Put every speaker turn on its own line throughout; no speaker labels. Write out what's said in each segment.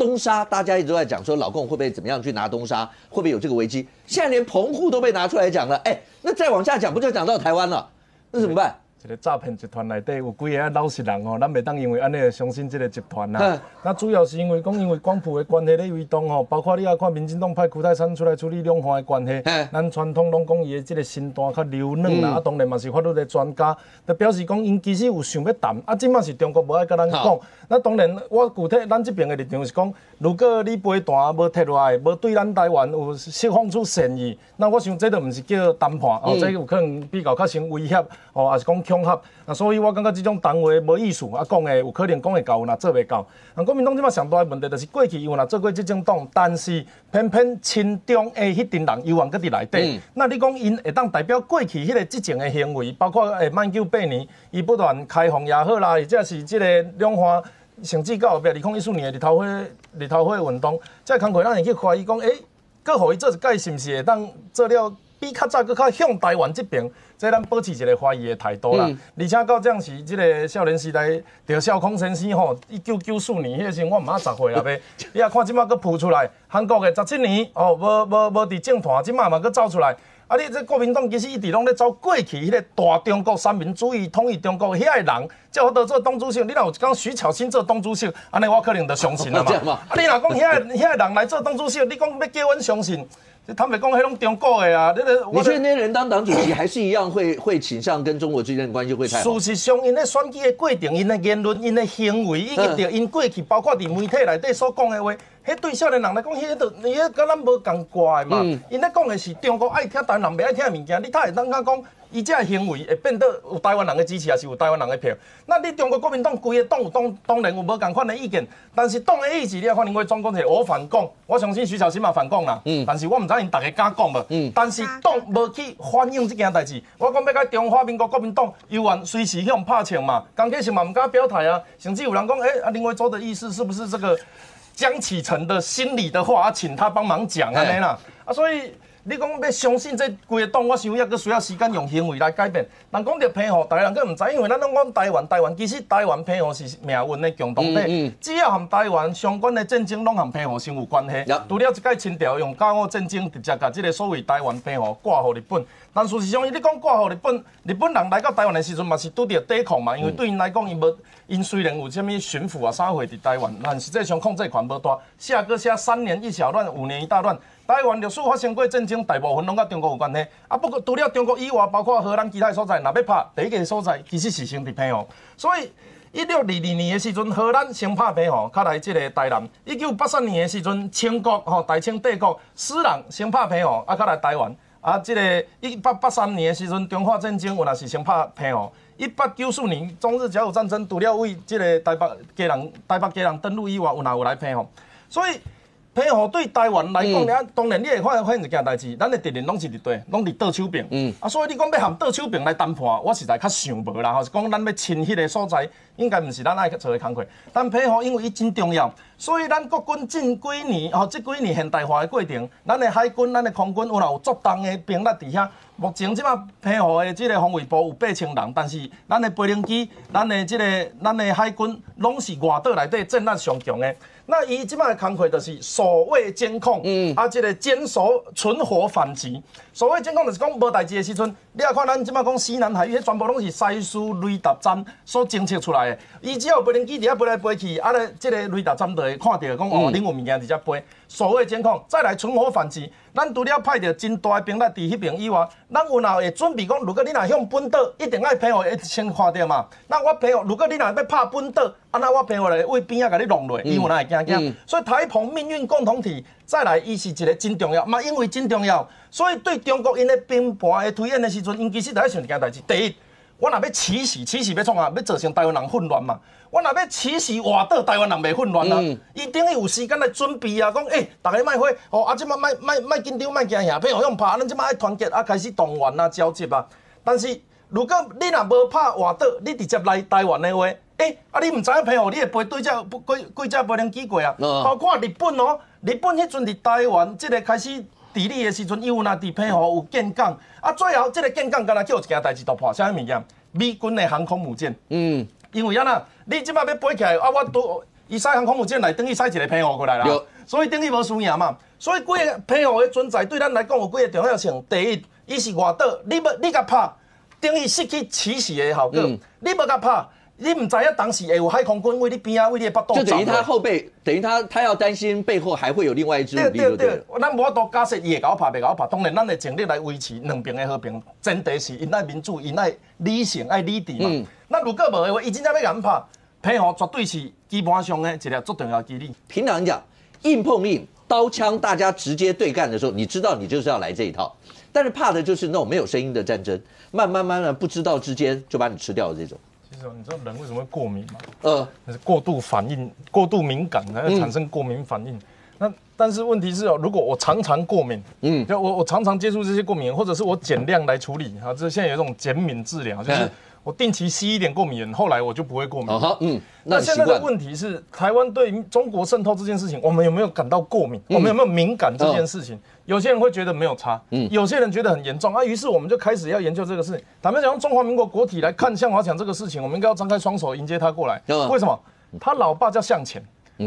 东沙，大家一直都在讲说老共会不会怎么样去拿东沙，会不会有这个危机？现在连澎湖都被拿出来讲了，哎，那再往下讲，不就讲到台湾了？那怎么办？
一个诈骗集团内底有几个老实人哦，咱袂当因为安尼相信即个集团啦。那主要是因为讲，因为光谱的关系咧移动哦，包括你啊看民进党派苦泰山出来处理两岸的关系，咱传统拢讲伊的即个身段较柔软啦。啊，当然嘛是法律的专家，就表示讲因其实有想要谈，啊，即嘛是中国无爱甲咱讲。那当然，我具体咱这边的立场是讲，如果你背单无摕落来，无对咱台湾有释放出善意，那我想这都毋是叫谈判哦，这有可能比较较成威胁哦，也是讲。恐吓，啊，所以我感觉这种谈话无意思，啊，讲的有可能讲会到，那做袂到。啊，国民党即马上大的问题就是过去有若做过这种党，但是偏偏亲中的迄群人又往搁伫内底。那你讲因会当代表过去迄个激情的行为，包括诶满九八年，伊不断开放也好啦，或者是即个两岸甚至到后壁二零一四年的日头花日头花运动，即工课咱会去怀疑讲，诶，搁互伊做一届是毋是会当做了？比较早，搁较向台湾这边，即咱保持一个怀疑的态度啦。而且到这样是，即个少年时代，着少康先生吼，一九九四年迄时我毋啊十岁啦呗。你啊看即马佫浮出来，韩国的十七年哦，无无无伫政坛，即马嘛佫走出来。啊，你这国民党其实一直拢咧走过去迄个大中国三民主义统一中国遐个人，叫我得做党主席。你若有讲徐巧芯做党主席，安尼我可能就相信了嘛。啊，你若讲遐个遐个人来做党主席，你讲要叫阮相信？他们讲，迄拢中国的啊，
你你觉得那些人当党主席，还是一样会 会倾向跟中国之间的关系会太
好？事实上，因咧选举的过程，因的言论，因的行为，以及着因过去，包括伫媒体内底所讲的话，迄对少年人来讲，迄都伊迄跟咱无共怪嘛。因咧讲的是中国爱听，台湾人袂爱听的物件，你太会当讲讲。伊这行为会变得有台湾人的支持，也是有台湾人的票？那你中国国民党规个党有当当然有无共款的意见，但是党的意志，你也看另外总讲者我反共，我相信徐小新嘛反共啦。嗯。但是我唔知因大家敢讲无？嗯。但是党无去反映这件代志。我讲要甲中华民国国民党有愿随时向拍枪嘛，刚开始嘛唔敢表态啊，甚至有人讲，哎，啊另外做的意思是不是这个江启臣的心里的话，请他帮忙讲啊？尼啦，啊所以。你讲要相信这规个党，我想也阁需要时间用行为来改变。人讲着偏好，大家人阁毋知，因为咱拢讲台湾，台湾其实台湾偏好是命运的共同体。只要和台湾相关的战争，拢和偏好先有关系。除了一届清朝用甲午战争直接甲这个所谓台湾偏好挂互日本，但事实上，伊你讲挂互日本，日本人来到台湾的时阵嘛是拄着抵抗嘛，因为对因来讲，伊无因虽然有啥物巡抚啊啥会伫台湾，但实际上控制权无大。下个下三年一小乱，五年一大乱。台湾历史发生过战争，大部分拢甲中国有关系。啊，不过除了中国以外，包括荷兰其他所在，若要拍第一个所在，其实是先伫平湖。所以一六二二年的时阵，荷兰先拍平湖，较来即个台南。一九八三年的时阵，清国吼大清帝国私人先拍平湖，啊，较来台湾。啊，即个一八八三年的时阵，中法战争有若是先拍平湖。一八九四年中日甲午战争，除了为即个台北家人台北家人登陆以外，有若有来平湖。所以。澎湖对台湾来讲，嗯当然你会发现发现一件代志，咱的敌人拢是伫对，拢伫倒手边。嗯。啊，所以你讲要含倒手边来谈判，我实在较想无啦吼。是讲咱要亲迄个所在，应该毋是咱爱做的工课。但澎湖因为伊真重要，所以咱国军近几年吼，即几年现代化的过程，咱的海军、咱的空军有若有足重的兵力伫遐。目前即马澎湖的即个防卫部有八千人，但是咱的飞龙机、咱的即个咱的海军，拢是外岛内底战力上强的。那伊即摆工课就是所谓监控，啊，即个坚守、存活、反击。所谓监控就是讲无代志的时阵，你也看咱即摆讲西南海域，全部拢是西苏雷达站所侦测出来的。伊只要飞龙机伫遐飞来飞去，啊咧，即个雷达站就会看到讲哦，恁有物件伫遮飞。所谓监控，再来存活反击。咱除了派着真大的兵力伫迄边以外，咱有哪会准备讲，如果你若向本岛，一定爱配合先看着嘛。那我配合，如果你若要拍本岛，啊那我配合来为边啊甲你弄落，伊有哪会惊惊？所以台澎命运共同体，再来伊是一个真重要，嘛因为真重要，所以对中国因咧兵盘的推演的时阵，因其实第一想一件代志，第一。我若要起事，起事要创啊？要造成台湾人混乱嘛？我若要起事，外岛台湾人袂混乱啊？伊等于有时间来准备啊，讲诶，大家卖火哦，啊，即马卖卖卖紧张，卖惊吓，譬如用拍，咱即马爱团结啊，开始动员啊，交接啊。但是如果你若无拍外岛，你直接来台湾的话，诶，啊，你毋知影譬如你会飞对只几几只飞能机过啊？包括日本哦，日本迄阵伫台湾即个开始。地理的时阵，伊有那伫配合有建港，啊，最后这个建港敢若叫一件代志突破，啥物物件？美军的航空母舰。嗯，因为安那，你即摆要飞起来，啊，我都伊塞航空母舰来等于塞一个配合过来啦，所以等于无输赢嘛。所以几个配合的存在对咱来讲有几个重要性。第一，伊是外岛，你要你甲拍，等于失去起始的效果。你要甲拍。你唔知啊当时会有海空军为你边啊，为你北岛
就等于他后背，等于他他要担心背后还会有另外一支武力，对不对？
咱无多假设伊会搞拍，袂搞拍。当然，咱的尽力来维持两边的和平。前提是因爱民主，因爱理性，爱理智嘛。那如果无的话，伊真正要敢拍，配合绝对是基本上的一条最重要基理。
平常讲，硬碰硬，刀枪大家直接对干的时候，你知道你就是要来这一套。但是怕的就是那种没有声音的战争，慢慢慢慢不知道之间就把你吃掉的这种。
你知道人为什么会过敏吗？呃，是过度反应、过度敏感，然后产生过敏反应。那但是问题是哦，如果我常常过敏，嗯，就我我常常接触这些过敏，或者是我减量来处理，哈，这现在有一种减敏治疗，就是。我定期吸一点过敏后来我就不会过敏。嗯，那现在的问题是，台湾对中国渗透这件事情，我们有没有感到过敏？我们有没有敏感这件事情？有些人会觉得没有差，嗯，有些人觉得很严重啊。于是我们就开始要研究这个事。咱们讲中华民国国体来看向华强这个事情，我们应该要张开双手迎接他过来。为什么？他老爸叫向前，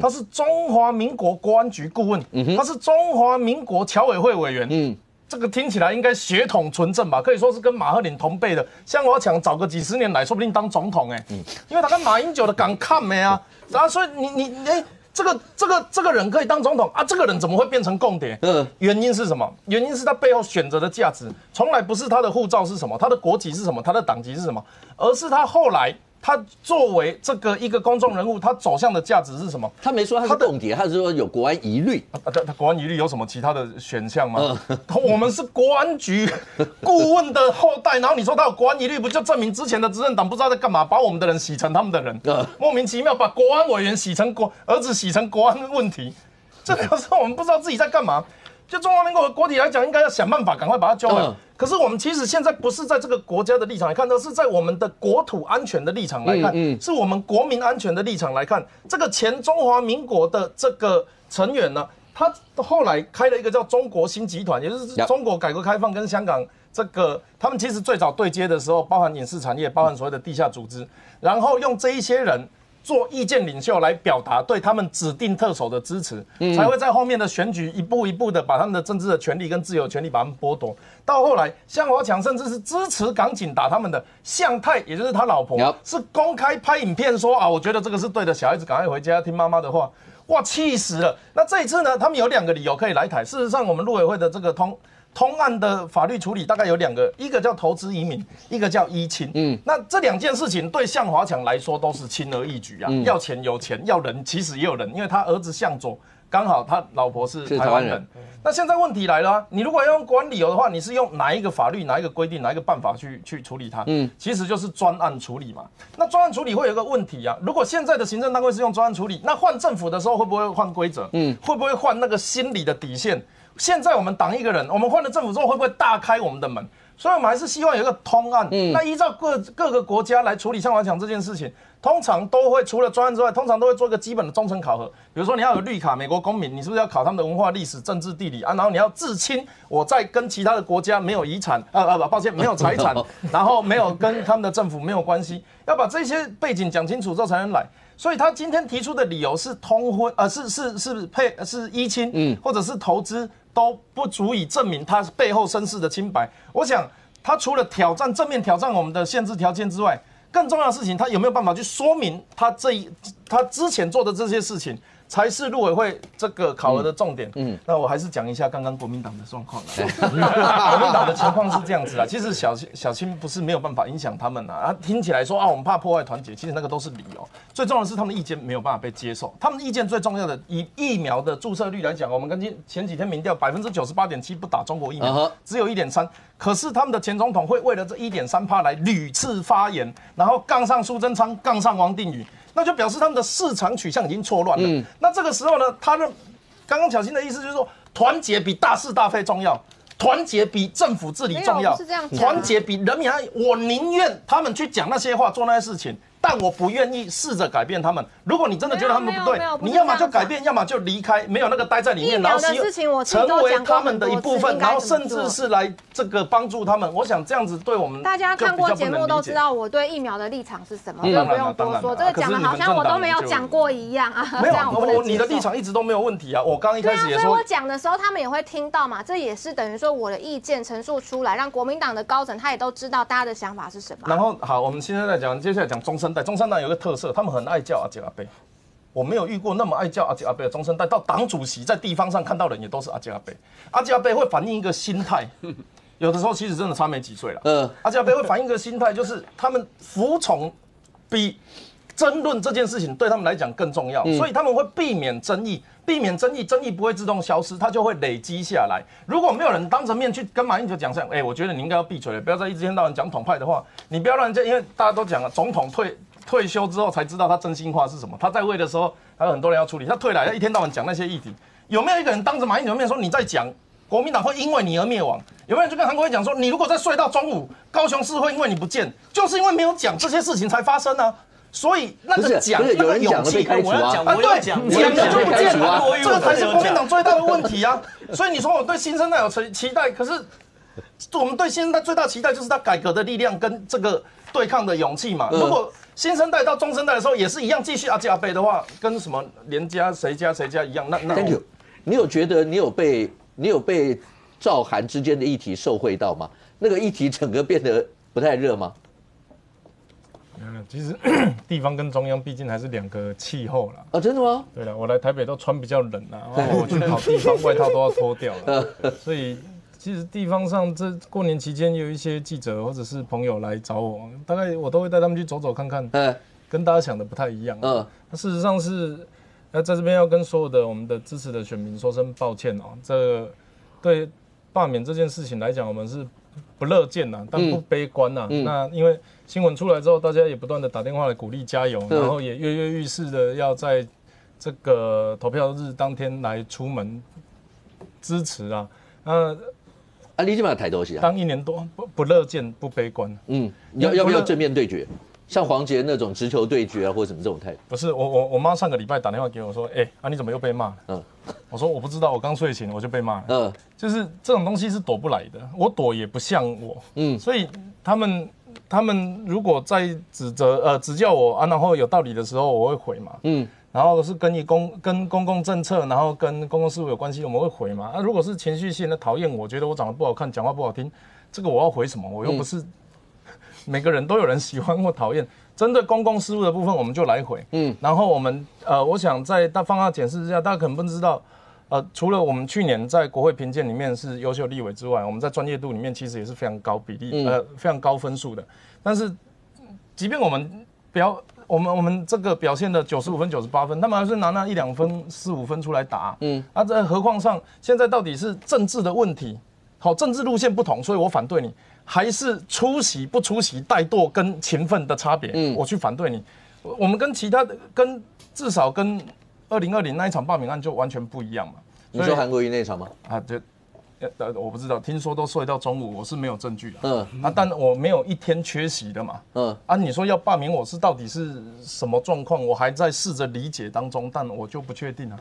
他是中华民国国安局顾问，他是中华民国侨委会委员。嗯。这个听起来应该血统纯正吧？可以说是跟马赫林同辈的。像我想早个几十年来说不定当总统哎，嗯，因为他跟马英九的敢看没啊？然后所以你你哎，这个这个这个人可以当总统啊？这个人怎么会变成共谍？嗯，原因是什么？原因是他背后选择的价值，从来不是他的护照是什么，他的国籍是什么，他的党籍是什么，而是他后来。他作为这个一个公众人物，他走向的价值是什么？
他没说他是共谍，他是说有国安疑虑。
啊，他他国安疑虑有什么其他的选项吗？我们是国安局顾问的后代，然后你说他有国安疑虑，不就证明之前的执政党不知道在干嘛，把我们的人洗成他们的人，莫名其妙把国安委员洗成国儿子洗成国安问题，这表示我们不知道自己在干嘛。就中华民国的国体来讲，应该要想办法赶快把它交回。可是我们其实现在不是在这个国家的立场来看，而是在我们的国土安全的立场来看，是我们国民安全的立场来看。这个前中华民国的这个成员呢，他后来开了一个叫中国新集团，也就是中国改革开放跟香港这个，他们其实最早对接的时候，包含影视产业，包含所谓的地下组织，然后用这一些人。做意见领袖来表达对他们指定特首的支持，才会在后面的选举一步一步的把他们的政治的权利跟自由权利把他们剥夺。到后来，向华强甚至是支持港警打他们的向太，也就是他老婆，是公开拍影片说啊，我觉得这个是对的，小孩子赶快回家听妈妈的话。哇，气死了！那这一次呢，他们有两个理由可以来台。事实上，我们陆委会的这个通。通案的法律处理大概有两个，一个叫投资移民，一个叫依亲。嗯，那这两件事情对向华强来说都是轻而易举啊。要钱有钱，要人其实也有人，因为他儿子向佐刚好他老婆是台湾人。那现在问题来了，你如果要用管理由的话，你是用哪一个法律、哪一个规定、哪一个办法去去处理他？嗯，其实就是专案处理嘛。那专案处理会有一个问题啊，如果现在的行政单位是用专案处理，那换政府的时候会不会换规则？嗯，会不会换那个心理的底线？现在我们挡一个人，我们换了政府之后会不会大开我们的门？所以，我们还是希望有一个通案。嗯，那依照各各个国家来处理向华强这件事情，通常都会除了专案之外，通常都会做一个基本的忠诚考核。比如说，你要有绿卡，美国公民，你是不是要考他们的文化、历史、政治、地理啊？然后你要自清，我在跟其他的国家没有遗产，啊啊不，抱歉，没有财产，然后没有跟他们的政府没有关系，要把这些背景讲清楚之后才能来。所以他今天提出的理由是通婚，呃，是是是配是依亲，嗯，或者是投资。都不足以证明他背后身世的清白。我想，他除了挑战正面挑战我们的限制条件之外，更重要的事情，他有没有办法去说明他这一他之前做的这些事情？才是陆委会这个考核的重点。嗯，那我还是讲一下刚刚国民党的状况 国民党的情况是这样子啊，其实小青小青不是没有办法影响他们啊。啊，听起来说啊，我们怕破坏团结，其实那个都是理由。最重要的是他们的意见没有办法被接受。他们的意见最重要的，以疫苗的注射率来讲，我们跟前前几天民调，百分之九十八点七不打中国疫苗，只有一点三。可是他们的前总统会为了这一点三趴来屡次发言，然后杠上苏贞昌，杠上王定宇。那就表示他们的市场取向已经错乱了。那这个时候呢，他的刚刚小新的意思就是说，团结比大是大非重要，团结比政府治理重要，
是这样
团结比人民还，我宁愿他们去讲那些话，做那些事情，
但我不愿意试着改变他们。如果你真的觉得他们不对你要么就改变，要么就离开，没有那个待在里面，
疫苗的事情我
成为他们的一部分，然后甚至是来这个帮助他们。我想这样子对我们
大家看过节目都知
道。
我对疫苗的立场是什么，
嗯
这不用多说。这个讲的好像我都没有讲过一样啊，
没有，
我
我你的立场一直都没有问题啊。我刚刚一开始也说
所以我，讲的时候，他们也会听到嘛。这也是等于说我的意见陈述出来，让国民党的高层他也都知道大家的想法是什么啊。
然后好，我们现在在讲，接下来讲中生代。中生代有个特色，他们很爱叫阿杰阿贝。我没有遇过那么爱叫阿杰阿贝的中生代，到党主席在地方上看到人也都是阿杰阿贝。阿杰阿贝会反映一个心态，有的时候其实真的差没几岁了。
嗯
阿杰阿贝会反映一个心态，就是他们服从比争论这件事情对他们来讲更重要，所以他们会避免争议，避免争议，争议不会自动消失，它就会累积下来。如果没有人当着面去跟马英九讲说，哎、我觉得你应该要闭嘴了，不要再一天到晚讲统派的话，你不要让人家，因为大家都讲了，总统退退休之后才知道他真心话是什么，他在位的时候还有很多人要处理，他退来他一天到晚讲那些议题，有没有一个人当着马英九的面说你在讲？国民党会因为你而灭亡？有没有人就跟韩国瑜讲说，你如果再睡到中午，高雄市会因为你不见，就是因为没有讲这些事情才发生啊。所以那
是
个讲那个
有人讲了被
勇气，
我要讲，
啊，
我要
对，
讲，
讲了就不见了，
讲
这个才是国民党最大的问题啊！所以你说我对新生代有期期待，可是我们对新生代最大期待就是他改革的力量跟这个对抗的勇气嘛。
嗯
如果新生代到中生代的时候也是一样继续阿加贝的话，跟什么连家谁家谁家一样，那那
Thank you。你有觉得你有被你有被赵韩之间的议题受惠到吗？那个议题整个变得不太热吗？
嗯，其实 地方跟中央毕竟还是两个气候啦。
哦，真的吗？
对了，我来台北都穿比较冷啊，然后我去跑地方，外套都要脱掉了。所以其实地方上这过年期间有一些记者或者是朋友来找我，大概我都会带他们去走走看看，
嗯
跟大家想的不太一样。
嗯
那事实上是，那，在这边要跟所有的我们的支持的选民说声抱歉哦。这对罢免这件事情来讲，我们是不乐见呐，但不悲观呐。
嗯
那因为新闻出来之后，大家也不断的打电话来鼓励加油，
嗯
然后也跃跃欲试的要在这个投票日当天来出门支持啊。那
啊，你基本上抬头戏啊。
当一年多不不乐见不悲观，
嗯，要要不要正面对决？像黄杰那种直球对决啊，或者什么这种态度？
不是我我我妈上个礼拜打电话给我说，哎、啊你怎么又被骂了？
嗯
我说我不知道，我刚睡醒我就被骂了。
嗯
就是这种东西是躲不来的，我躲也不像我，
嗯
所以他们他们如果在指责呃指教我啊，然后有道理的时候，我会回嘛，
嗯
然后是跟你公跟公共政策，然后跟公共事务有关系，我们会回嘛。啊，如果是情绪性的讨厌我，觉得我长得不好看，讲话不好听，这个我要回什么？我又不是、每个人都有人喜欢或讨厌。针对公共事务的部分，我们就来回。
嗯
嗯，然后我们呃，我想在大放大解释一下，大家可能不知道，呃，除了我们去年在国会评鉴里面是优秀立委之外，我们在专业度里面其实也是非常高比例，呃，非常高分数的。但是，即便我们表我们我们这个表现的九十五分、九十八分，他们还是拿那一两分、四五分出来打。嗯，啊，这何况上现在到底是政治的问题，好，政治路线不同，所以我反对你，还是出席不出席、怠惰跟勤奋的差别，
嗯
我去反对你。我我们跟其他的跟至少跟二零二零那一场罢免案就完全不一样嘛。
你说韩国瑜那场吗？
啊，对呃，我不知道，听说都睡到中午，我是没有证据的。
嗯
啊，但我没有一天缺席的嘛。
嗯
啊，你说要罢免我是到底是什么状况？我还在试着理解当中，但我就不确定啊。